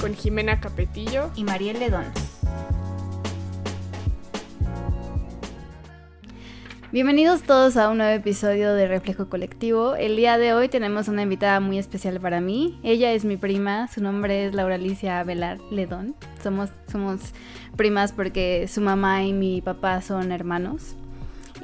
Con Jimena Capetillo y Mariel Ledón. Bienvenidos todos a un nuevo episodio de Reflejo Colectivo. El día de hoy tenemos una invitada muy especial para mí. Ella es mi prima, su nombre es Laura Alicia Velar Ledón. Somos, somos primas porque su mamá y mi papá son hermanos.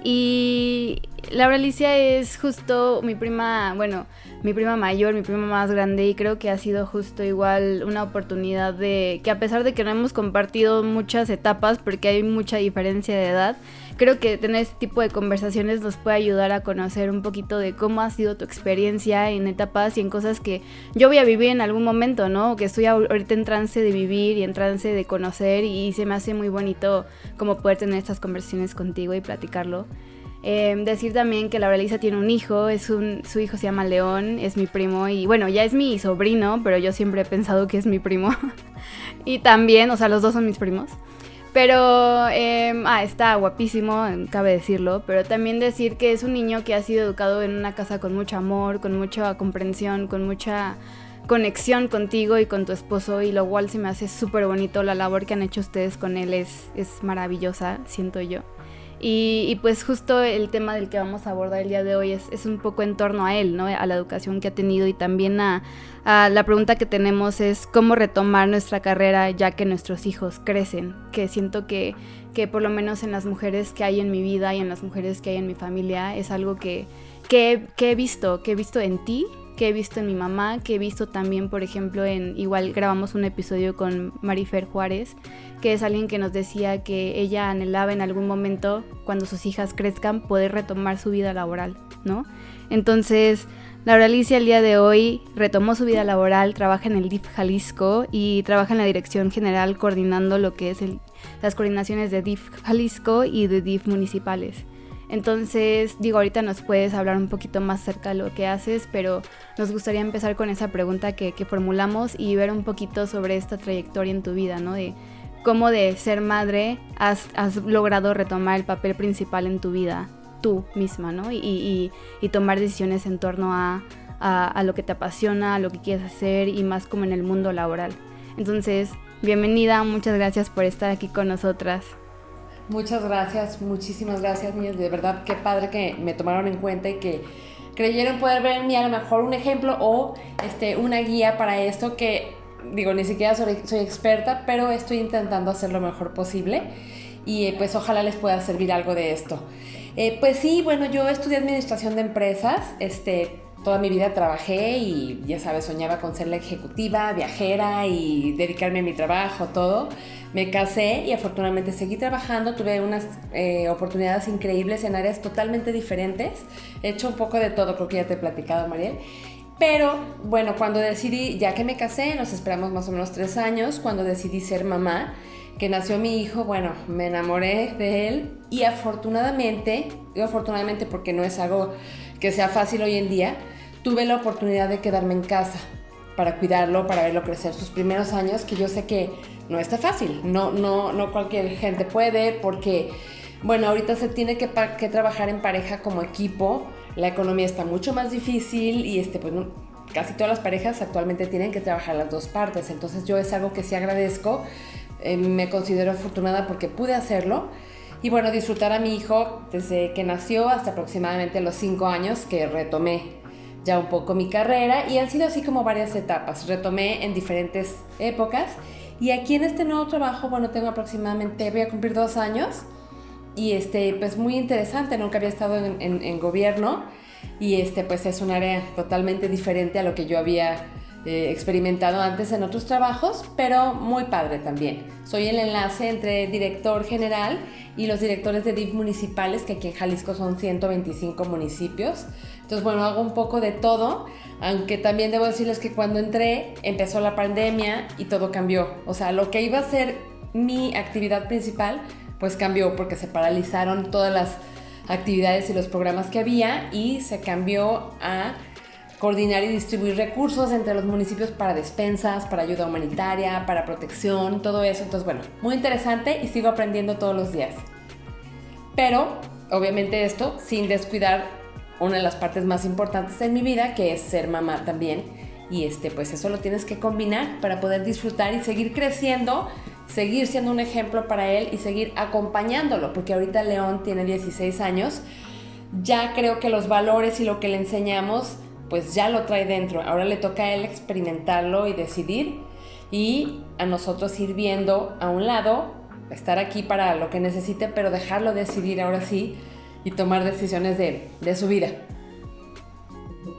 Y Laura Alicia es justo mi prima, bueno, mi prima mayor, mi prima más grande y creo que ha sido justo igual una oportunidad de que a pesar de que no hemos compartido muchas etapas porque hay mucha diferencia de edad, creo que tener este tipo de conversaciones nos puede ayudar a conocer un poquito de cómo ha sido tu experiencia en etapas y en cosas que yo voy a vivir en algún momento, ¿no? Que estoy ahorita en trance de vivir y en trance de conocer y se me hace muy bonito como poder tener estas conversaciones contigo y platicarlo. Em, decir también que Laura Elisa tiene un hijo, es su hijo se llama León, es mi primo y bueno, ya es mi sobrino, pero yo siempre he pensado que es mi primo. y también, o sea, los dos son mis primos. Pero, em, ah, está guapísimo, cabe decirlo, pero también decir que es un niño que ha sido educado en una casa con mucho amor, con mucha comprensión, con mucha conexión contigo y con tu esposo y lo cual se me hace súper bonito, la labor que han hecho ustedes con él es, es maravillosa, siento yo. Y, pues justo el tema del que vamos a abordar el día de hoy es, un poco en torno a él, ¿no? A la educación que ha tenido y también a, la pregunta que tenemos es cómo retomar nuestra carrera ya que nuestros hijos crecen, que siento que, que por lo menos en las mujeres que hay en mi vida y en las mujeres que hay en mi familia es algo que, que, que he visto, que he visto en ti que he visto en mi mamá, que he visto también, por ejemplo, en igual grabamos un episodio con Marifer Juárez, que es alguien que nos decía que ella anhelaba en algún momento, cuando sus hijas crezcan, poder retomar su vida laboral, ¿no? Entonces, Laura Alicia el día de hoy retomó su vida laboral, trabaja en el DIF Jalisco y trabaja en la dirección general coordinando lo que es las coordinaciones de DIF Jalisco y de DIF municipales. Entonces, digo, ahorita nos puedes hablar un poquito más acerca de lo que haces, pero nos gustaría empezar con esa pregunta que, formulamos y ver un poquito sobre esta trayectoria en tu vida, ¿no? De cómo de ser madre has, logrado retomar el papel principal en tu vida, tú misma, ¿no? Y, tomar decisiones en torno a, a lo que te apasiona, a lo que quieres hacer y más como en el mundo laboral. Entonces, bienvenida, muchas gracias por estar aquí con nosotras. Muchas gracias, muchísimas gracias, niños. De verdad, qué padre que me tomaron en cuenta y que creyeron poder ver en mí a lo mejor un ejemplo o este, una guía para esto que, digo, ni siquiera soy, experta, pero estoy intentando hacer lo mejor posible y eh, pues ojalá les pueda servir algo de esto. Eh, pues sí, bueno, yo estudié administración de empresas, este, toda mi vida trabajé y ya sabes, soñaba con ser la ejecutiva, viajera y dedicarme a mi trabajo, todo me casé y afortunadamente seguí trabajando, tuve unas eh, oportunidades increíbles en áreas totalmente diferentes. He hecho un poco de todo, creo que ya te he platicado, Mariel. Pero bueno, cuando decidí, ya que me casé, nos esperamos más o menos tres años, cuando decidí ser mamá, que nació mi hijo, bueno, me enamoré de él y afortunadamente, digo afortunadamente porque no es algo que sea fácil hoy en día, tuve la oportunidad de quedarme en casa para cuidarlo, para verlo crecer sus primeros años, que yo sé que no está fácil, no, no, no cualquier gente puede porque, bueno, ahorita se tiene que, que trabajar en pareja como equipo, la economía está mucho más difícil y este, pues casi todas las parejas actualmente tienen que trabajar las dos partes, entonces yo es algo que sí agradezco, eh, me considero afortunada porque pude hacerlo. Y bueno, disfrutar a mi hijo desde que nació hasta aproximadamente los cinco años que retomé ya un poco mi carrera. Y han sido así como varias etapas. Retomé en diferentes épocas y aquí en este nuevo trabajo, bueno, tengo aproximadamente, voy a cumplir dos años y este, pues muy interesante, nunca había estado en, en, gobierno y este, pues es un área totalmente diferente a lo que yo había eh, experimentado antes en otros trabajos, pero muy padre también. Soy el enlace entre director general y los directores de DIF municipales, que aquí en Jalisco son 125 municipios. Entonces, bueno, hago un poco de todo, aunque también debo decirles que cuando entré empezó la pandemia y todo cambió. O sea, lo que iba a ser mi actividad principal pues cambió porque se paralizaron todas las actividades y los programas que había y se cambió a coordinar y distribuir recursos entre los municipios para despensas, para ayuda humanitaria, para protección, todo eso. Entonces, bueno, muy interesante y sigo aprendiendo todos los días. Pero, obviamente esto sin descuidar una de las partes más importantes en mi vida, que es ser mamá también. Y este, pues eso lo tienes que combinar para poder disfrutar y seguir creciendo, seguir siendo un ejemplo para él y seguir acompañándolo, porque ahorita León tiene 16 años. Ya creo que los valores y lo que le enseñamos pues ya lo trae dentro. Ahora le toca a él experimentarlo y decidir y a nosotros ir viendo a un lado, estar aquí para lo que necesite, pero dejarlo decidir ahora sí y tomar decisiones de, de su vida.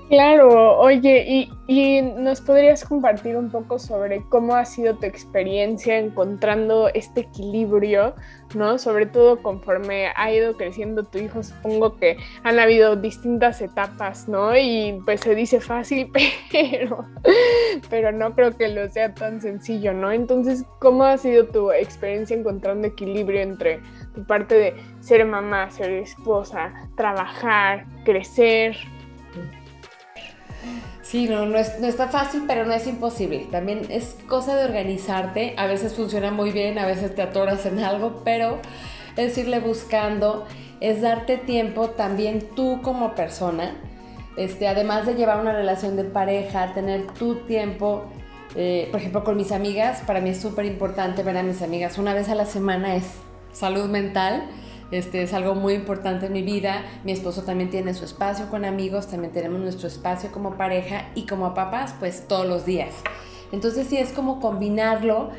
Claro, oye, y, nos podrías compartir un poco sobre cómo ha sido tu experiencia encontrando este equilibrio, ¿no? Sobre todo conforme ha ido creciendo tu hijo, supongo que han habido distintas etapas, ¿no? Y pues se dice fácil, pero, pero no creo que lo sea tan sencillo, ¿no? Entonces, ¿cómo ha sido tu experiencia encontrando equilibrio entre parte de ser mamá, ser esposa, trabajar, crecer? Sí, no, no, es, no está fácil, pero no es imposible. También es cosa de organizarte. A veces funciona muy bien, a veces te atoras en algo, pero es irle buscando, es darte tiempo también tú como persona. Este, además de llevar una relación de pareja, tener tu tiempo, eh, por ejemplo, con mis amigas, para mí es súper importante ver a mis amigas una vez a la semana, es salud mental este es algo muy importante en mi vida. Mi esposo también tiene su espacio con amigos, también tenemos nuestro espacio como pareja y como papás, pues todos los días. Entonces sí es como combinarlo.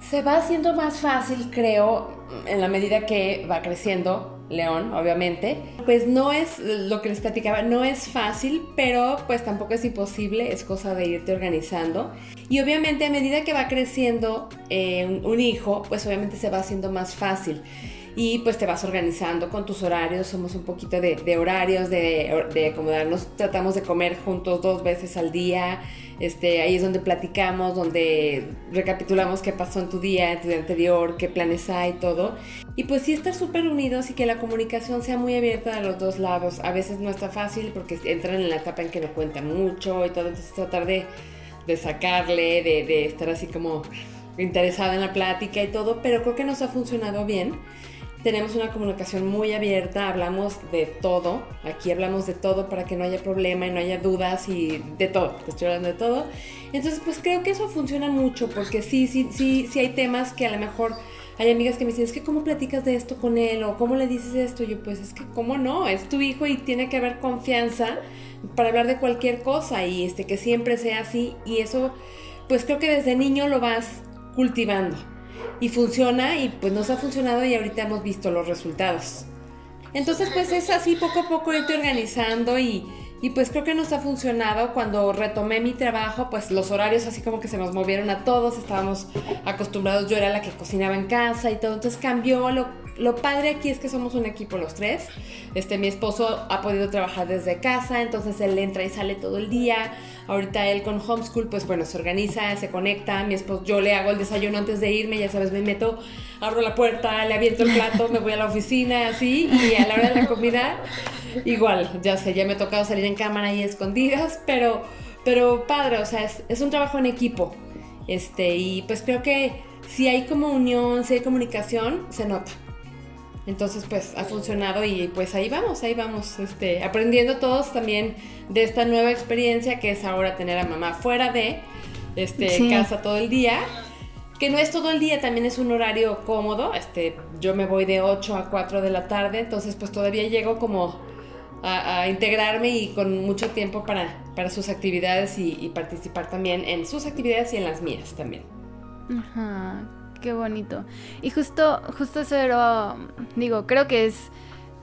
Se va haciendo más fácil, creo, en la medida que va creciendo León, obviamente. Pues no es lo que les platicaba, no es fácil, pero pues tampoco es imposible, es cosa de irte organizando. Y obviamente a medida que va creciendo eh, un hijo, pues obviamente se va haciendo más fácil y pues te vas organizando con tus horarios, somos un poquito de, horarios, de, de, acomodarnos, tratamos de comer juntos dos veces al día, este, ahí es donde platicamos, donde recapitulamos qué pasó en tu día, en tu día anterior, qué planes hay, todo. Y pues sí estar súper unidos y que la comunicación sea muy abierta a los dos lados. A veces no está fácil porque entran en la etapa en que no cuentan mucho y todo, entonces tratar de, de sacarle, de, de estar así como interesada en la plática y todo, pero creo que nos ha funcionado bien tenemos una comunicación muy abierta, hablamos de todo, aquí hablamos de todo para que no haya problema y no haya dudas y de todo, te estoy hablando de todo. Entonces, pues creo que eso funciona mucho porque sí, sí, sí, sí hay temas que a lo mejor hay amigas que me dicen, es que cómo platicas de esto con él o cómo le dices esto. yo, pues es que cómo no, es tu hijo y tiene que haber confianza para hablar de cualquier cosa y este que siempre sea así y eso, pues creo que desde niño lo vas cultivando y funciona y pues nos ha funcionado y ahorita hemos visto los resultados. Entonces pues es así poco a poco irte organizando y, y pues creo que nos ha funcionado. Cuando retomé mi trabajo, pues los horarios así como que se nos movieron a todos, estábamos acostumbrados, yo era la que cocinaba en casa y todo, entonces cambió. Lo, lo padre aquí es que somos un equipo los tres. Este, mi esposo ha podido trabajar desde casa, entonces él entra y sale todo el día. Ahorita él con homeschool, pues bueno, se organiza, se conecta. Mi esposo, yo le hago el desayuno antes de irme, ya sabes, me meto, abro la puerta, le aviento el plato, me voy a la oficina, así, y a la hora de la comida, igual, ya sé, ya me ha tocado salir en cámara y escondidas, pero, pero padre, o sea, es, es un trabajo en equipo. Este, y pues creo que si hay como unión, si hay comunicación, se nota. Entonces, pues ha funcionado y pues ahí vamos, ahí vamos, este, aprendiendo todos también de esta nueva experiencia que es ahora tener a mamá fuera de este, casa todo el día. Que no es todo el día, también es un horario cómodo. Este, yo me voy de 8 a 4 de la tarde, entonces pues todavía llego como a, integrarme y con mucho tiempo para, para sus actividades y, participar también en sus actividades y en las mías también. Ajá, qué bonito. Y justo, justo eso digo, creo que es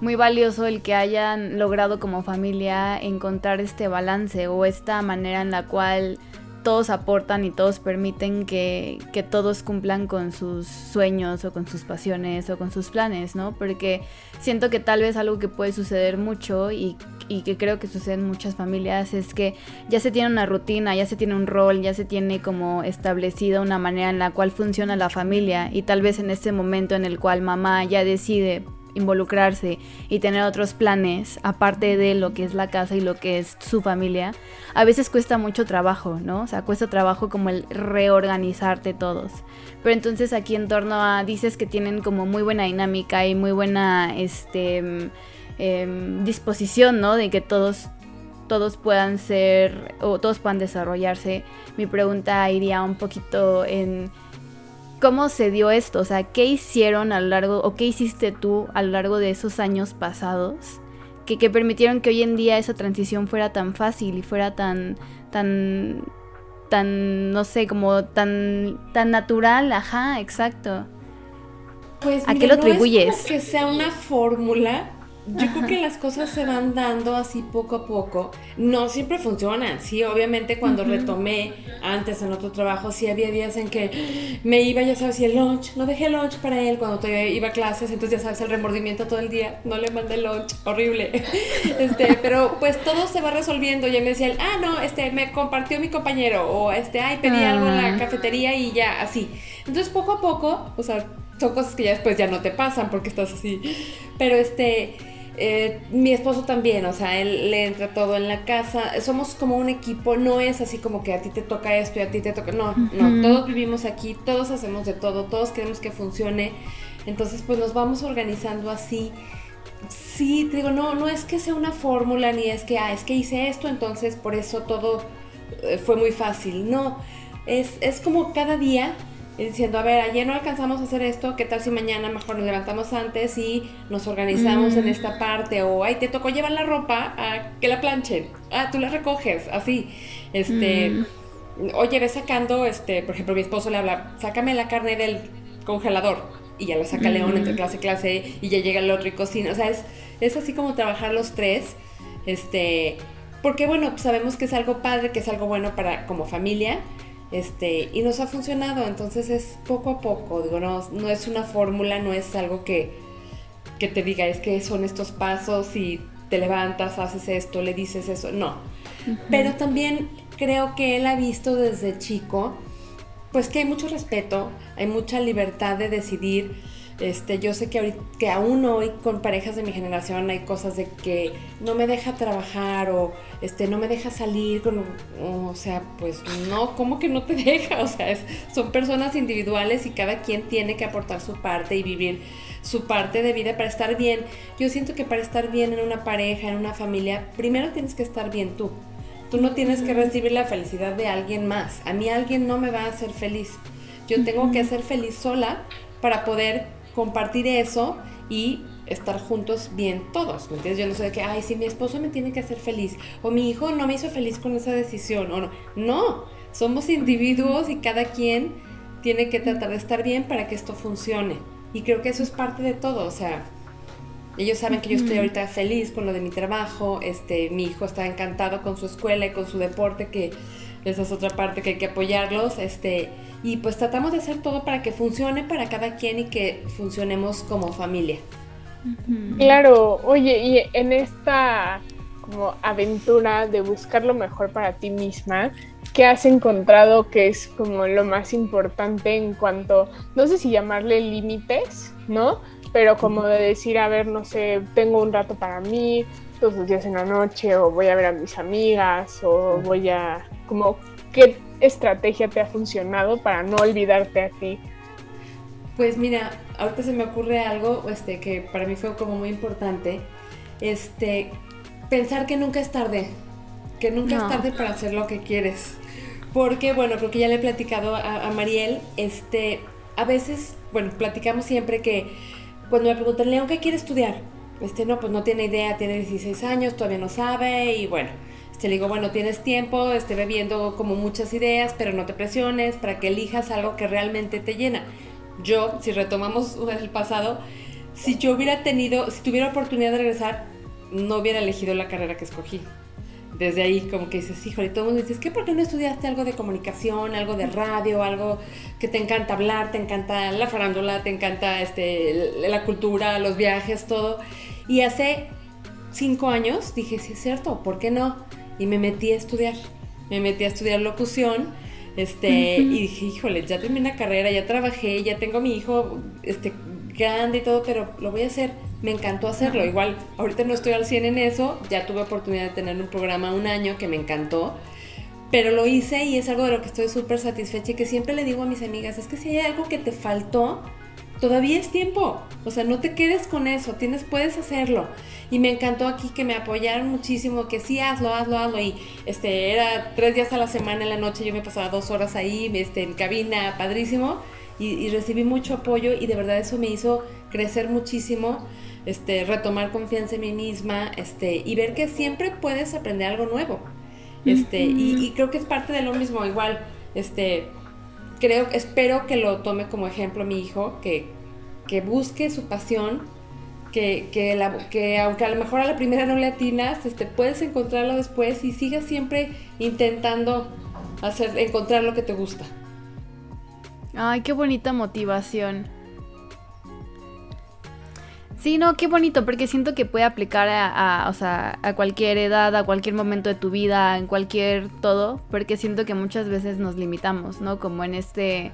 muy valioso el que hayan logrado como familia encontrar este balance o esta manera en la cual todos aportan y todos permiten que, que, todos cumplan con sus sueños o con sus pasiones o con sus planes, ¿no? Porque siento que tal vez algo que puede suceder mucho y, y, que creo que sucede en muchas familias es que ya se tiene una rutina, ya se tiene un rol, ya se tiene como establecida una manera en la cual funciona la familia y tal vez en este momento en el cual mamá ya decide involucrarse y tener otros planes aparte de lo que es la casa y lo que es su familia, a veces cuesta mucho trabajo, ¿no? O sea, cuesta trabajo como el reorganizarte todos. Pero entonces aquí en torno a, dices que tienen como muy buena dinámica y muy buena, este, em, disposición, ¿no? De que todos todos puedan ser o todos puedan desarrollarse. Mi pregunta iría un poquito en ¿Cómo se dio esto? O sea, ¿qué hicieron a lo largo, o qué hiciste tú a lo largo de esos años pasados que, que permitieron que hoy en día esa transición fuera tan fácil y fuera tan, tan, tan, no sé, como tan, tan natural? Ajá, exacto. Pues, ¿A qué lo atribuyes? que sea una fórmula yo creo que las cosas se van dando así poco a poco. No siempre funcionan. Sí, obviamente cuando retomé antes en otro trabajo, sí había días en que me iba, ya sabes, y el lunch, no dejé lunch para él cuando todavía iba a clases, entonces ya sabes, el remordimiento todo el día, no le mandé lunch, horrible. Este, pero pues todo se va resolviendo. Ya me decía, ah, no, este, me compartió mi compañero, o este, ay, pedí algo en la cafetería y ya, así. Entonces poco a poco, o sea, son cosas que ya después ya no te pasan porque estás así. Pero este eh, mi esposo también, o sea, él le entra todo en la casa. Somos como un equipo, no es así como que a ti te toca esto y a ti te toca. No, no, todos vivimos aquí, todos hacemos de todo, todos queremos que funcione. Entonces, pues nos vamos organizando así. Sí, te digo, no, no es que sea una fórmula ni es que, ah, es que hice esto, entonces por eso todo eh, fue muy fácil. No, es, es como cada día diciendo, a ver, ayer no alcanzamos a hacer esto, ¿qué tal si mañana mejor nos levantamos antes y nos organizamos en mm. esta parte? O, ay, te tocó llevar la ropa a que la planchen, ah, tú la recoges, así. Este, mm. oye, ve sacando, este, por ejemplo, mi esposo le habla, sácame la carne del congelador. Y ya la saca León entre mm. clase y clase y ya llega el otro y cocina. O sea, es, es así como trabajar los tres. Este, porque bueno, sabemos que es algo padre, que es algo bueno para como familia, este, y nos ha funcionado, entonces es poco a poco, digo, no, no es una fórmula, no es algo que, que te diga, es que son estos pasos y te levantas, haces esto, le dices eso, no. Pero también creo que él ha visto desde chico, pues que hay mucho respeto, hay mucha libertad de decidir este, yo sé que, que aún hoy con parejas de mi generación hay cosas de que no me deja trabajar o este, no me deja salir, con, o, sea, pues no, ¿cómo que no te deja? O sea, son personas individuales y cada quien tiene que aportar su parte y vivir su parte de vida para estar bien. Yo siento que para estar bien en una pareja, en una familia, primero tienes que estar bien tú. Tú no tienes que recibir la felicidad de alguien más. A mí alguien no me va a hacer feliz. Yo tengo que ser feliz sola para poder compartir eso y estar juntos bien todos, ¿me entiendes? Yo no sé de que, ay, si mi esposo me tiene que hacer feliz, o mi hijo no me hizo feliz con esa decisión, o no. No, somos individuos y cada quien tiene que tratar de estar bien para que esto funcione. Y creo que eso es parte de todo, o sea, ellos saben que yo estoy ahorita feliz con lo de mi trabajo, este, mi hijo está encantado con su escuela y con su deporte, que esa es otra parte que hay que apoyarlos, este, y pues tratamos de hacer todo para que funcione para cada quien y que funcionemos como familia. Claro, oye, y en esta como aventura de buscar lo mejor para ti misma, ¿qué has encontrado que es como lo más importante en cuanto, no sé si llamarle límites, ¿no? Pero como de decir, a ver, no sé, tengo un rato para mí, todos los días en la noche, o voy a ver a mis amigas, o voy a, como, ¿qué estrategia te ha funcionado para no olvidarte a ti? Pues mira, ahorita se me ocurre algo este, que para mí fue como muy importante. Este, pensar que nunca es tarde, que nunca es tarde para hacer lo que quieres. Porque, bueno, creo que ya le he platicado a, Mariel, este, a veces, bueno, platicamos siempre que cuando me preguntan, León, ¿qué quiere estudiar? Este, no, pues no tiene idea, tiene 16 años, todavía no sabe, y bueno, te le digo, bueno, tienes tiempo, esté bebiendo como muchas ideas, pero no te presiones para que elijas algo que realmente te llena. Yo, si retomamos el pasado, si yo hubiera tenido, si tuviera oportunidad de regresar, no hubiera elegido la carrera que escogí. desde ahí como que dices, híjole, todo el mundo dice, ¿qué por qué no estudiaste algo de comunicación, algo de radio, algo que te encanta hablar, te encanta la farándula, te encanta este, la cultura, los viajes, todo? Y hace cinco años dije, sí es cierto, ¿por qué no? Y me metí a estudiar, me metí a estudiar locución, este, y dije, híjole, ya terminé la carrera, ya trabajé, ya tengo a mi hijo, este, grande y todo, pero lo voy a hacer me encantó hacerlo. Igual, ahorita no estoy al 100 en eso, ya tuve oportunidad de tener un programa un año que me encantó, pero lo hice y es algo de lo que estoy súper satisfecha y que siempre le digo a mis amigas, es que si hay algo que te faltó, todavía es tiempo. O sea, no te quedes con eso, tienes, puedes hacerlo. Y me encantó aquí que me apoyaron muchísimo, que sí, hazlo, hazlo, hazlo. Y este, era tres días a la semana en la noche, yo me pasaba dos horas ahí, este, en cabina, padrísimo. Y, y recibí mucho apoyo y de verdad eso me hizo crecer muchísimo este, retomar confianza en mí misma, este, y ver que siempre puedes aprender algo nuevo. Este, y, creo que es parte de lo mismo, igual, este, creo, espero que lo tome como ejemplo mi hijo, que, que busque su pasión, que, que, aunque a lo mejor a la primera no le atinas, este, puedes encontrarlo después y sigas siempre intentando hacer, encontrar lo que te gusta. Ay, qué bonita motivación. Sí, no, qué bonito, porque siento que puede aplicar a, o sea, a cualquier edad, a cualquier momento de tu vida, en cualquier todo, porque siento que muchas veces nos limitamos, ¿no? Como en este,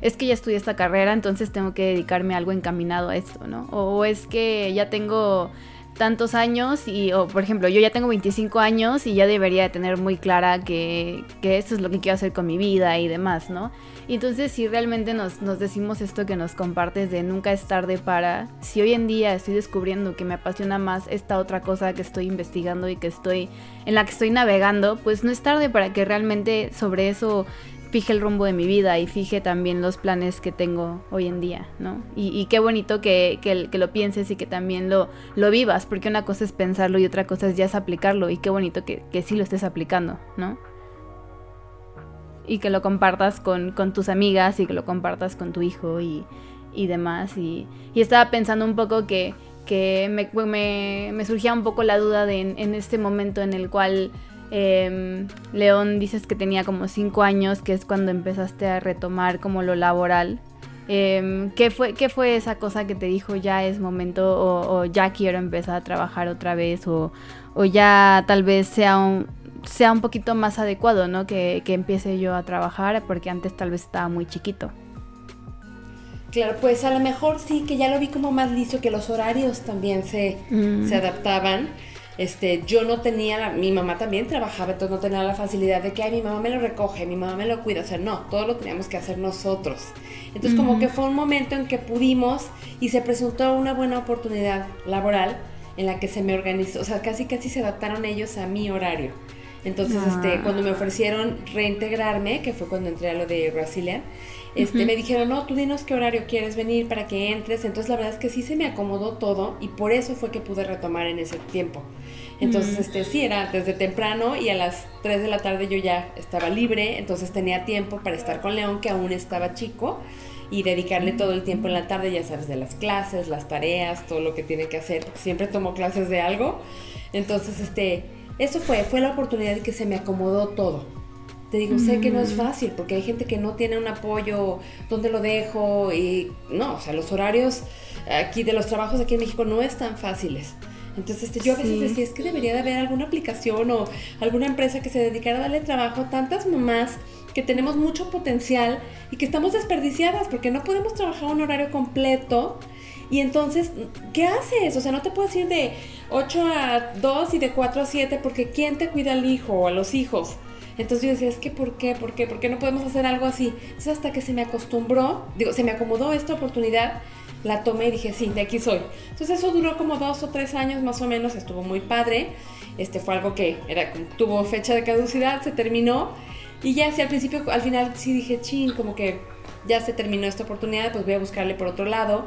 es que ya estudié esta carrera, entonces tengo que dedicarme a algo encaminado a esto, ¿no? O es que ya tengo tantos años y, o por ejemplo, yo ya tengo 25 años y ya debería de tener muy clara que, que esto es lo que quiero hacer con mi vida y demás, ¿no? Entonces si realmente nos, decimos esto que nos compartes de nunca es tarde para, si hoy en día estoy descubriendo que me apasiona más esta otra cosa que estoy investigando y que estoy, en la que estoy navegando, pues no es tarde para que realmente sobre eso fije el rumbo de mi vida y fije también los planes que tengo hoy en día, ¿no? Y, qué bonito que, lo pienses y que también lo, lo vivas, porque una cosa es pensarlo y otra cosa es ya aplicarlo y qué bonito que, que sí lo estés aplicando, ¿no? Y que lo compartas con, tus amigas y que lo compartas con tu hijo y, demás. Y, estaba pensando un poco que, me, me, surgía un poco la duda de en, este momento en el cual em, León dices que tenía como cinco años, que es cuando empezaste a retomar como lo laboral. Em, ¿qué, fue, ¿Qué fue esa cosa que te dijo ya es momento o, ya quiero empezar a trabajar otra vez o, o ya tal vez sea un, sea un poquito más adecuado, ¿no? Que, empiece yo a trabajar, porque antes tal vez estaba muy chiquito. Claro, pues a lo mejor sí, que ya lo vi como más listo, que los horarios también se, mm. se adaptaban. Este, yo no tenía, mi mamá también trabajaba, entonces no tenía la facilidad de que, ay, mi mamá me lo recoge, mi mamá me lo cuida, o sea, no, todo lo teníamos que hacer nosotros. Entonces como que fue un momento en que pudimos y se presentó una buena oportunidad laboral en la que se me organizó, o sea, casi casi se adaptaron ellos a mi horario. Entonces, este, ah. cuando me ofrecieron reintegrarme, que fue cuando entré a lo de Brasilia, este, me dijeron, no, tú dinos qué horario quieres venir para que entres. Entonces, la verdad es que sí se me acomodó todo y por eso fue que pude retomar en ese tiempo. Entonces, este, sí, era desde temprano y a las 3 de la tarde yo ya estaba libre, entonces tenía tiempo para estar con León, que aún estaba chico, y dedicarle todo el tiempo en la tarde, ya sabes, de las clases, las tareas, todo lo que tiene que hacer. Siempre tomo clases de algo. Entonces, este eso fue, fue la oportunidad de que se me acomodó todo. Te digo, sé que no es mm. fácil porque hay gente que no tiene un apoyo, ¿dónde lo dejo? Y no, o sea, los horarios aquí de los trabajos aquí en México no están fáciles. Entonces este, yo a veces decía, es que debería de haber alguna aplicación o alguna empresa que se dedicara a darle trabajo a tantas mamás que tenemos mucho potencial y que estamos desperdiciadas porque no podemos trabajar un horario completo y entonces, ¿qué haces? O sea, no te puedes ir de 8 a 2 y de 4 a 7 porque ¿quién te cuida al hijo o a los hijos? Entonces yo decía, es que ¿por qué? ¿Por qué? ¿Por qué no podemos hacer algo así? Entonces hasta que se me acostumbró, digo, se me acomodó esta oportunidad, la tomé y dije, sí, de aquí soy. Entonces eso duró como dos o tres años más o menos, estuvo muy padre. Este fue algo que era, tuvo fecha de caducidad, se terminó. Y ya, sí, al principio, al final sí dije, chin, como que ya se terminó esta oportunidad, pues voy a buscarle por otro lado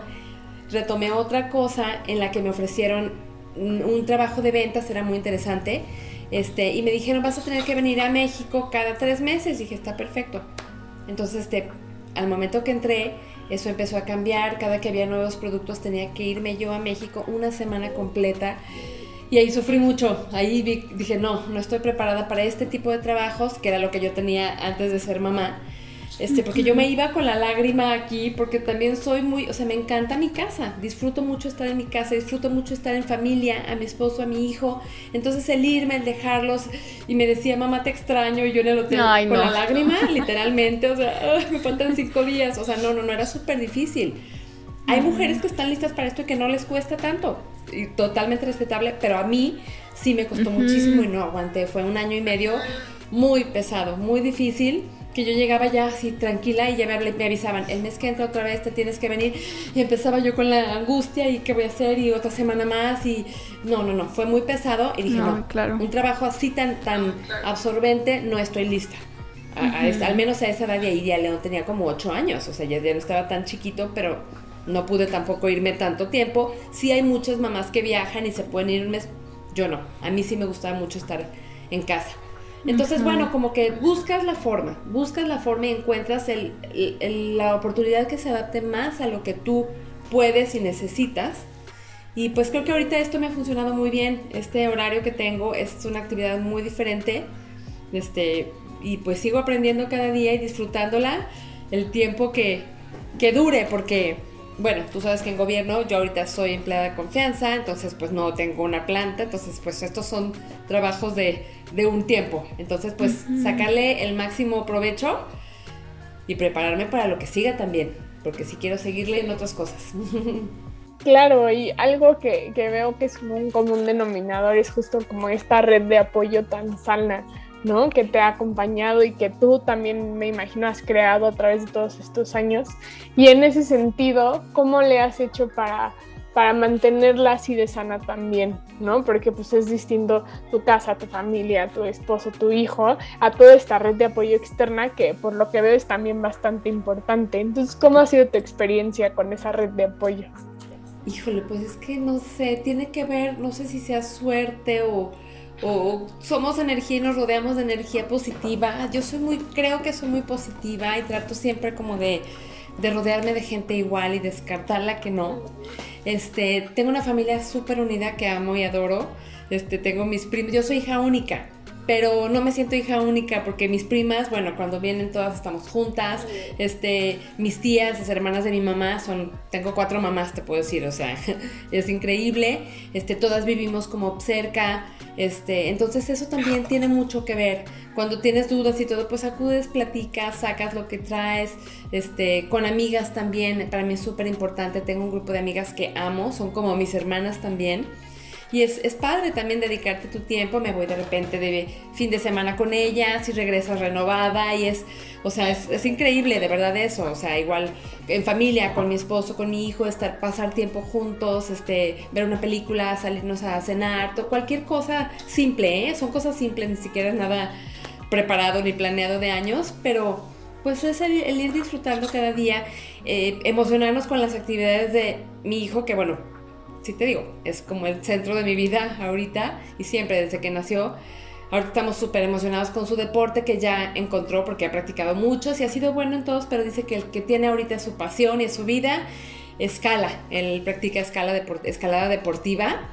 retomé otra cosa en la que me ofrecieron un, trabajo de ventas, era muy interesante, este, y me dijeron, vas a tener que venir a México cada tres meses. Dije, está perfecto. Entonces, este, al momento que entré, eso empezó a cambiar. Cada que había nuevos productos tenía que irme yo a México una semana completa. Y ahí sufrí mucho. Ahí dije, no, no estoy preparada para este tipo de trabajos, que era lo que yo tenía antes de ser mamá. Este, porque yo me iba con la lágrima aquí, porque también soy muy, o sea, me encanta mi casa, disfruto mucho estar en mi casa, disfruto mucho estar en familia, a mi esposo, a mi hijo. Entonces el irme, el dejarlos, y me decía, mamá, te extraño, y yo en el hotel con la lágrima, literalmente, o sea, me faltan cinco días, o sea, no, no, no, era súper difícil. Hay mujeres que están listas para esto y que no les cuesta tanto, y totalmente respetable, pero a mí sí me costó muchísimo y no aguanté, fue un año y medio muy pesado, muy difícil que yo llegaba ya así tranquila y ya me, me, avisaban, el mes que entra otra vez te tienes que venir y empezaba yo con la angustia y qué voy a hacer y otra semana más y no, no, no, fue muy pesado y dije, no, claro. un trabajo así tan, tan absorbente no estoy lista. al menos a esa edad y ahí ya León tenía como ocho años, o sea, ya, ya no estaba tan chiquito, pero no pude tampoco irme tanto tiempo. Sí hay muchas mamás que viajan y se pueden ir un mes, yo no, a mí sí me gustaba mucho estar en casa. Entonces, bueno, como que buscas la forma, buscas la forma y encuentras la oportunidad que se adapte más a lo que tú puedes y necesitas. Y pues creo que ahorita esto me ha funcionado muy bien. Este horario que tengo es una actividad muy diferente. Este, y pues sigo aprendiendo cada día y disfrutándola el tiempo que, que dure, porque bueno, tú sabes que en gobierno yo ahorita soy empleada de confianza, entonces pues no tengo una planta, entonces pues estos son trabajos de, un tiempo, entonces pues sacarle el máximo provecho y prepararme para lo que siga también, porque si quiero seguirle en otras cosas. Claro, y algo que, que veo que es un común denominador es justo como esta red de apoyo tan sana ¿no? Que te ha acompañado y que tú también, me imagino, has creado a través de todos estos años. Y en ese sentido, ¿cómo le has hecho para, para mantenerla así de sana también, ¿no? Porque pues es distinto tu casa, tu familia, tu esposo, tu hijo, a toda esta red de apoyo externa que por lo que veo es también bastante importante. Entonces, ¿cómo ha sido tu experiencia con esa red de apoyo? Híjole, pues es que no sé, tiene que ver, no sé si sea suerte o o somos energía y nos rodeamos de energía positiva. Yo soy muy, creo que soy muy positiva y trato siempre como de, de rodearme de gente igual y descartarla que no. Este, tengo una familia súper unida que amo y adoro. Este, tengo mis primos, yo soy hija única pero no me siento hija única porque mis primas, bueno, cuando vienen todas estamos juntas, este, mis tías, las hermanas de mi mamá son, tengo cuatro mamás, te puedo decir, o sea, es increíble, este, todas vivimos como cerca, este, entonces eso también tiene mucho que ver. Cuando tienes dudas y todo, pues acudes, platicas, sacas lo que traes, este, con amigas también, para mí es súper importante, tengo un grupo de amigas que amo, son como mis hermanas también. Y es, es, padre también dedicarte tu tiempo. Me voy de repente de fin de semana con ellas y regresas renovada. Y es, o sea, es, es, increíble de verdad eso. O sea, igual en familia, con mi esposo, con mi hijo, estar, pasar tiempo juntos, este, ver una película, salirnos a cenar, cualquier cosa simple, ¿eh? Son cosas simples, ni siquiera es nada preparado ni planeado de años, pero pues es el, ir disfrutando cada día, eh, emocionarnos con las actividades de mi hijo, que bueno, sí te digo, es como el centro de mi vida ahorita y siempre desde que nació. Ahorita estamos súper emocionados con su deporte que ya encontró porque ha practicado muchos y ha sido bueno en todos, pero dice que el que tiene ahorita su pasión y su vida, escala. Él practica escala escalada deportiva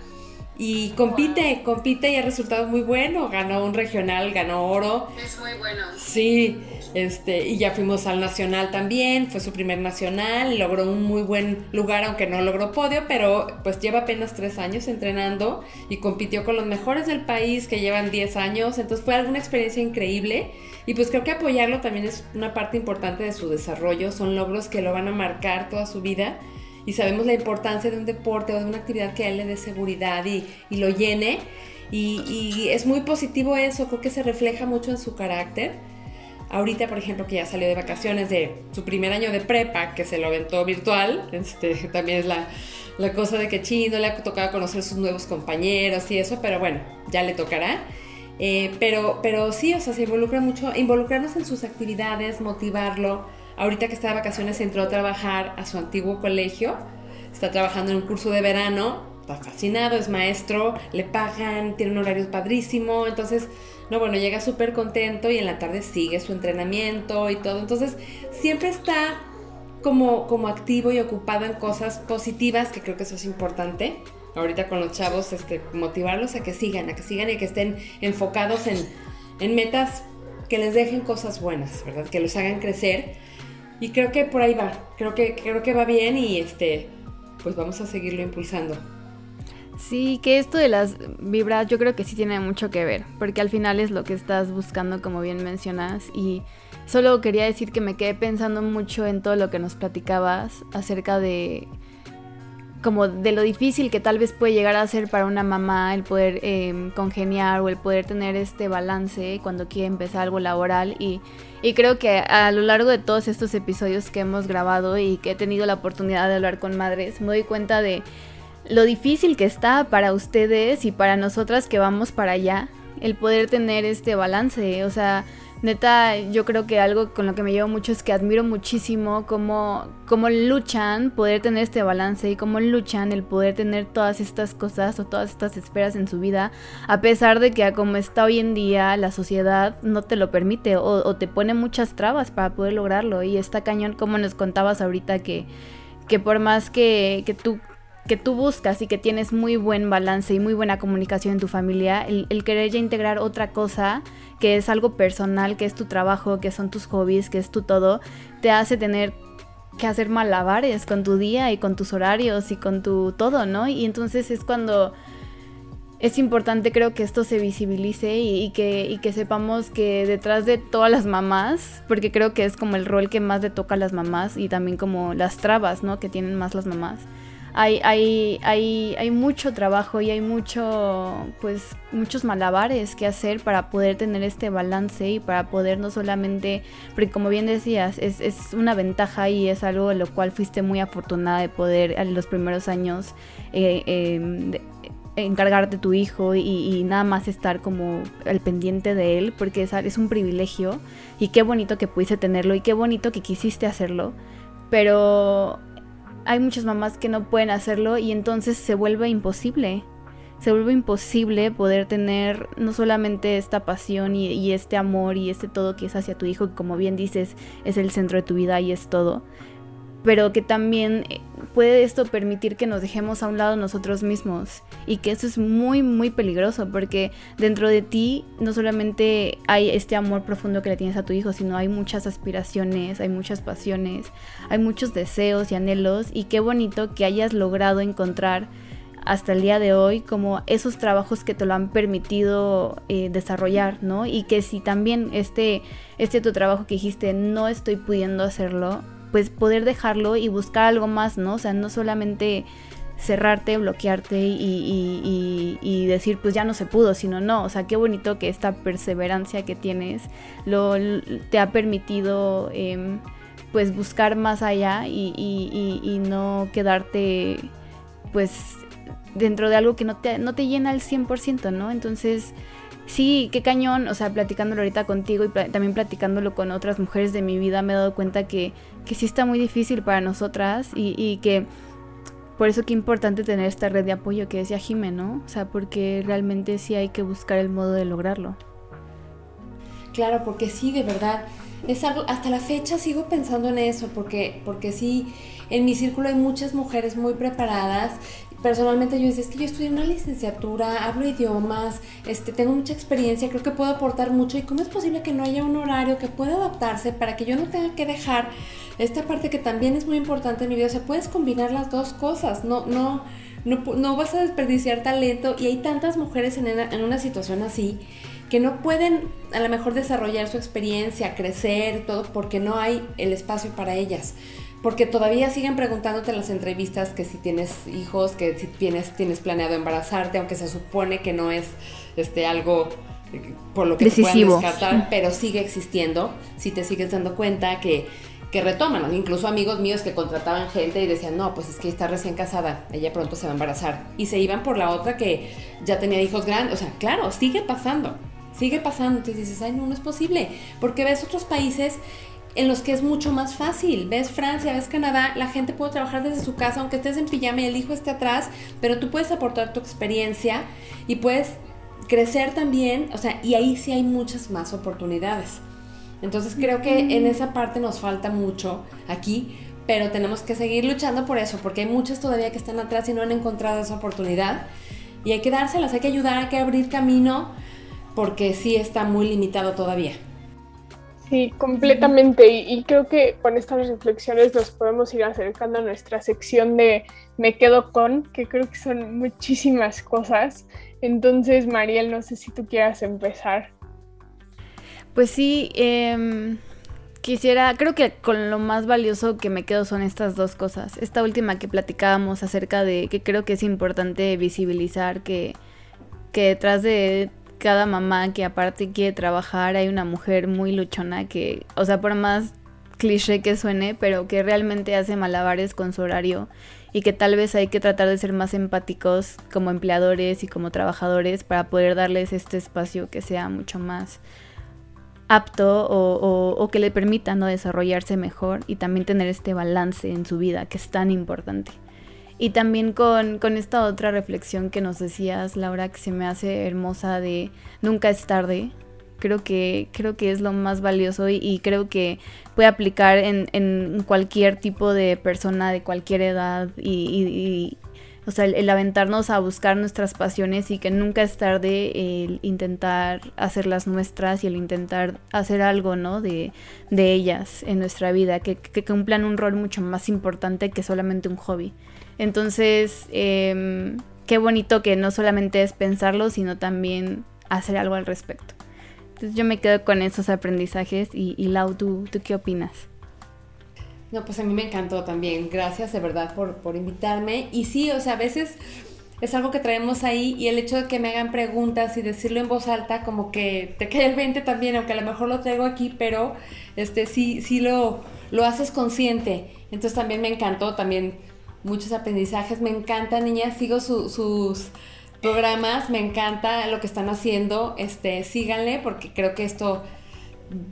y compite, compite y ha resultado muy bueno. Ganó un regional, ganó oro. Es muy bueno. Sí, este, y ya fuimos al nacional también, fue su primer nacional, logró un muy buen lugar, aunque no logró podio, pero pues lleva apenas tres años entrenando y compitió con los mejores del país que llevan 10 años, entonces fue alguna experiencia increíble y pues creo que apoyarlo también es una parte importante de su desarrollo, son logros que lo van a marcar toda su vida y sabemos la importancia de un deporte o de una actividad que a él le dé seguridad y, y lo llene. Y, y, es muy positivo eso, creo que se refleja mucho en su carácter. Ahorita, por ejemplo, que ya salió de vacaciones de su primer año de prepa, que se lo aventó virtual, este, también es la, la cosa de que chino le ha tocado conocer sus nuevos compañeros y eso, pero bueno, ya le tocará. Eh, pero, pero sí, o sea, se involucra mucho, involucrarnos en sus actividades, motivarlo Ahorita que está de vacaciones entró a trabajar a su antiguo colegio, está trabajando en un curso de verano, está fascinado, es maestro, le pagan, tiene un horario padrísimo, entonces, no, bueno, llega súper contento y en la tarde sigue su entrenamiento y todo, entonces siempre está como, como activo y ocupado en cosas positivas, que creo que eso es importante. ahorita con los chavos, este, motivarlos a que sigan, a que sigan y que estén enfocados en, en metas que les dejen cosas buenas, ¿verdad? Que los hagan crecer. Y creo que por ahí va, creo que, creo que va bien y este, pues vamos a seguirlo impulsando. Sí, que esto de las vibras yo creo que sí tiene mucho que ver, porque al final es lo que estás buscando, como bien mencionas, y solo quería decir que me quedé pensando mucho en todo lo que nos platicabas acerca de como de lo difícil que tal vez puede llegar a ser para una mamá el poder em, congeniar o el poder tener este balance cuando quiere empezar algo laboral y, y creo que a lo largo de todos estos episodios que hemos grabado y que he tenido la oportunidad de hablar con madres, me doy cuenta de lo difícil que está para ustedes y para nosotras que vamos para allá, el poder tener este balance. O sea, neta, yo creo que algo con lo que me llevo mucho es que admiro muchísimo cómo, cómo luchan poder tener este balance y cómo luchan el poder tener todas estas cosas o todas estas esperas en su vida, a pesar de que como está hoy en día la sociedad no te lo permite o, o te pone muchas trabas para poder lograrlo. Y está cañón, como nos contabas ahorita, que que por más que, que, tú que tú buscas y que tienes muy buen balance y muy buena comunicación en tu familia, el, querer ya integrar otra cosa que es algo personal, que es tu trabajo, que son tus hobbies, que es tu todo, te hace tener que hacer malabares con tu día y con tus horarios y con tu todo, ¿no? Y entonces es cuando es importante creo que esto se visibilice y, que, y, que, sepamos que detrás de todas las mamás, porque creo que es como el rol que más le toca a las mamás y también como las trabas, ¿no? Que tienen más las mamás hay, hay, hay, hay mucho trabajo y hay mucho, pues, muchos malabares que hacer para poder tener este balance y para poder no solamente, porque como bien decías, es, es una ventaja y es algo de lo cual fuiste muy afortunada de poder en los primeros años eh, em, encargarte de tu hijo y, y, nada más estar como al pendiente de él, porque es, es un privilegio y qué bonito que pudiste tenerlo y qué bonito que quisiste hacerlo, pero hay muchas mamás que no pueden hacerlo y entonces se vuelve imposible. Se vuelve imposible poder tener no solamente esta pasión y, este amor y este todo que es hacia tu hijo, que como bien dices es el centro de tu vida y es todo, pero que también eh, puede esto permitir que nos dejemos a un lado nosotros mismos y que eso es muy muy peligroso porque dentro de ti no solamente hay este amor profundo que le tienes a tu hijo, sino hay muchas aspiraciones, hay muchas pasiones, hay muchos deseos y anhelos y qué bonito que hayas logrado encontrar hasta el día de hoy como esos trabajos que te lo han permitido eh, desarrollar, ¿no? Y que si también este, este tu trabajo que dijiste no estoy pudiendo hacerlo, pues poder dejarlo y buscar algo más, ¿no? O sea, no solamente cerrarte, bloquearte y, decir pues ya no se pudo, sino no, o sea, qué bonito que esta perseverancia que tienes lo, te ha permitido em, pues buscar más allá y, no quedarte pues dentro de algo que no te, no te llena al 100%, ¿no? Entonces sí, qué cañón, o sea, platicándolo ahorita contigo y también platicándolo con otras mujeres de mi vida, me he dado cuenta que, que sí está muy difícil para nosotras y, y, que por eso qué importante tener esta red de apoyo que decía Jime, ¿no? O sea, porque realmente sí hay que buscar el modo de lograrlo. Claro, porque sí, de verdad, es algo, hasta la fecha sigo pensando en eso, porque, porque sí, en mi círculo hay muchas mujeres muy preparadas. Personalmente yo decía, es que yo estudié una licenciatura, hablo idiomas, este, tengo mucha experiencia, creo que puedo aportar mucho y cómo es posible que no haya un horario que pueda adaptarse para que yo no tenga que dejar esta parte que también es muy importante en mi vida, o puedes combinar las dos cosas, no, no, no, vas a desperdiciar talento. Y hay tantas mujeres en, en una situación así que no pueden a lo mejor desarrollar su experiencia, crecer, todo, porque no hay el espacio para ellas porque todavía siguen preguntándote en las entrevistas que si tienes hijos, que si tienes, tienes planeado embarazarte, aunque se supone que no es este algo eh, por lo que se puedan descartar, pero sigue existiendo, si te sigues dando cuenta que, que retoman, incluso amigos míos que contrataban gente y decían, no, pues es que está recién casada, ella pronto se va a embarazar, y se iban por la otra que ya tenía hijos grandes, o sea, claro, sigue pasando, sigue pasando, entonces dices, ay, no, no es posible, porque ves otros países en los que es mucho más fácil. Ves Francia, ves Canadá, la gente puede trabajar desde su casa, aunque estés en pijama y el hijo esté atrás, pero tú puedes aportar tu experiencia y puedes crecer también, o sea, y ahí sí hay muchas más oportunidades. Entonces creo que en esa parte nos falta mucho aquí, pero tenemos que seguir luchando por eso, porque hay muchos todavía que están atrás y no han encontrado esa oportunidad. Y hay que dárselas, hay que ayudar, hay que abrir camino, porque sí está muy limitado todavía. Sí, completamente. Y, creo que con estas reflexiones nos podemos ir acercando a nuestra sección de Me quedo con, que creo que son muchísimas cosas. Entonces, Mariel, no sé si tú quieras empezar. Pues sí, eh, Quisiera, creo que con lo más valioso que me quedo son estas dos cosas. Esta última que platicábamos acerca de que creo que es importante visibilizar que, que detrás de cada mamá que aparte quiere trabajar hay una mujer muy luchona que, o sea, por más cliché que suene, pero que realmente hace malabares con su horario y que tal vez hay que tratar de ser más empáticos como empleadores y como trabajadores para poder darles este espacio que sea mucho más apto o, que le permita ¿no? desarrollarse mejor y también tener este balance en su vida que es tan importante. Y también con, esta otra reflexión que nos decías, Laura, que se me hace hermosa de nunca es tarde. Creo que, creo que es lo más valioso y, creo que puede aplicar en, en, cualquier tipo de persona de cualquier edad y, o sea, el, aventarnos a buscar nuestras pasiones y que nunca es tarde el intentar hacerlas nuestras y el intentar hacer algo, ¿no? De, de ellas en nuestra vida, que, que, cumplan un rol mucho más importante que solamente un hobby. Entonces, em, qué bonito que no solamente es pensarlo, sino también hacer algo al respecto. Entonces yo me quedo con esos aprendizajes y, y Lau, ¿tú, ¿tú qué opinas? No, pues a mí me encantó también. Gracias de verdad por, por invitarme. Y sí, o sea, a veces es algo que traemos ahí y el hecho de que me hagan preguntas y decirlo en voz alta, como que te cae el 20 también, aunque a lo mejor lo traigo aquí, pero este sí, sí lo, lo haces consciente. Entonces también me encantó, también muchos aprendizajes. Me encanta, niña, sigo sus programas, me encanta lo que están haciendo. Este, síganle porque creo que esto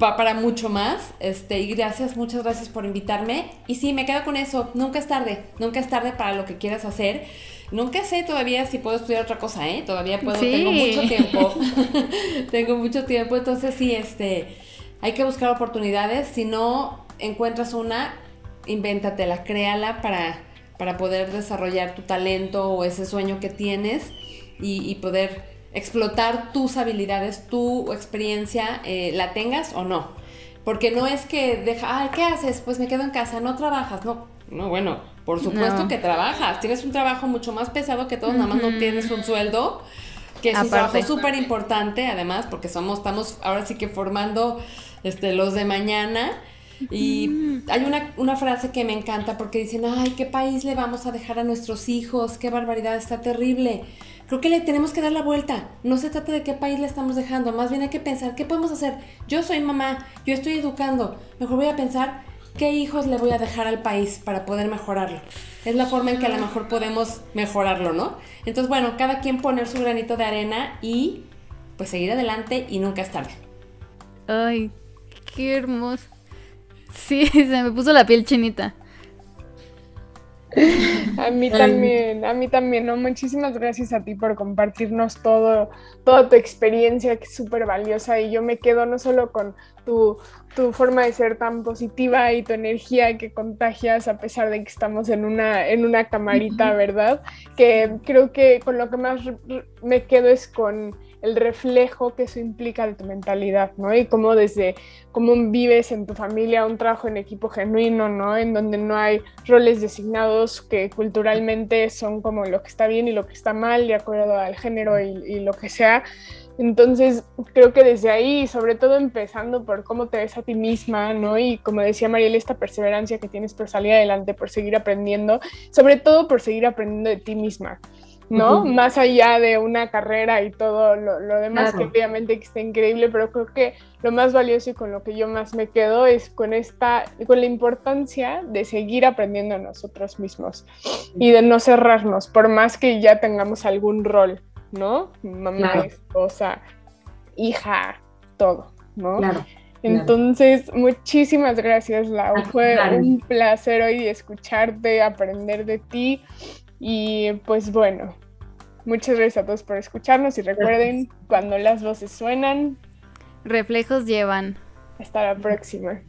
va para mucho más. Este, y gracias, muchas gracias por invitarme. Y sí, me quedo con eso. Nunca es tarde. Nunca es tarde para lo que quieras hacer. Nunca sé todavía si puedo estudiar otra cosa, ¿eh? Todavía puedo, tengo mucho tiempo. tengo mucho tiempo. Entonces, sí, este, hay que buscar oportunidades. Si no encuentras una, invéntatela, créala para, para poder desarrollar tu talento o ese sueño que tienes y, y poder explotar tus habilidades, tu experiencia, eh, la tengas o no. Porque no es que deja, ay, ¿qué haces? Pues me quedo en casa, no trabajas, no. No, bueno, por supuesto que trabajas. Tienes un trabajo mucho más pesado que todos, nada más no tienes un sueldo, que es un trabajo súper importante, además, porque somos, estamos ahora sí que formando este, los de mañana. Y hay una, una, frase que me encanta porque dicen, ay, ¿qué país le vamos a dejar a nuestros hijos? Qué barbaridad, está terrible. Creo que le tenemos que dar la vuelta. No se trata de qué país le estamos dejando, más bien hay que pensar qué podemos hacer. Yo soy mamá, yo estoy educando. Mejor voy a pensar qué hijos le voy a dejar al país para poder mejorarlo. Es la forma en que a lo mejor podemos mejorarlo, ¿no? Entonces, bueno, cada quien poner su granito de arena y pues seguir adelante y nunca es tarde. Ay, qué hermoso. Sí, se me puso la piel chinita. A mí también, a mí también, ¿no? Muchísimas gracias a ti por compartirnos todo, toda tu experiencia que es súper valiosa y yo me quedo no solo con tu, tu, forma de ser tan positiva y tu energía que contagias a pesar de que estamos en una, en una camarita, ¿verdad? Que creo que con lo que más me quedo es con el reflejo que eso implica de tu mentalidad, ¿no? Y cómo desde cómo vives en tu familia un trabajo en equipo genuino, ¿no? En donde no hay roles designados que culturalmente son como lo que está bien y lo que está mal, de acuerdo al género y, lo que sea. Entonces, creo que desde ahí, sobre todo empezando por cómo te ves a ti misma, ¿no? Y como decía Mariel, esta perseverancia que tienes por salir adelante, por seguir aprendiendo, sobre todo por seguir aprendiendo de ti misma. ¿No? Más allá de una carrera y todo lo, demás, que obviamente está increíble, pero creo que lo más valioso y con lo que yo más me quedo es con esta, con la importancia de seguir aprendiendo nosotros mismos y de no cerrarnos, por más que ya tengamos algún rol, ¿no? Mamá, esposa, hija, todo, ¿no? Entonces, muchísimas gracias, Lau. Fue un placer hoy escucharte, aprender de ti. Y pues bueno, muchas gracias a todos por escucharnos y recuerden, cuando las voces suenan, reflejos llevan. Hasta la próxima.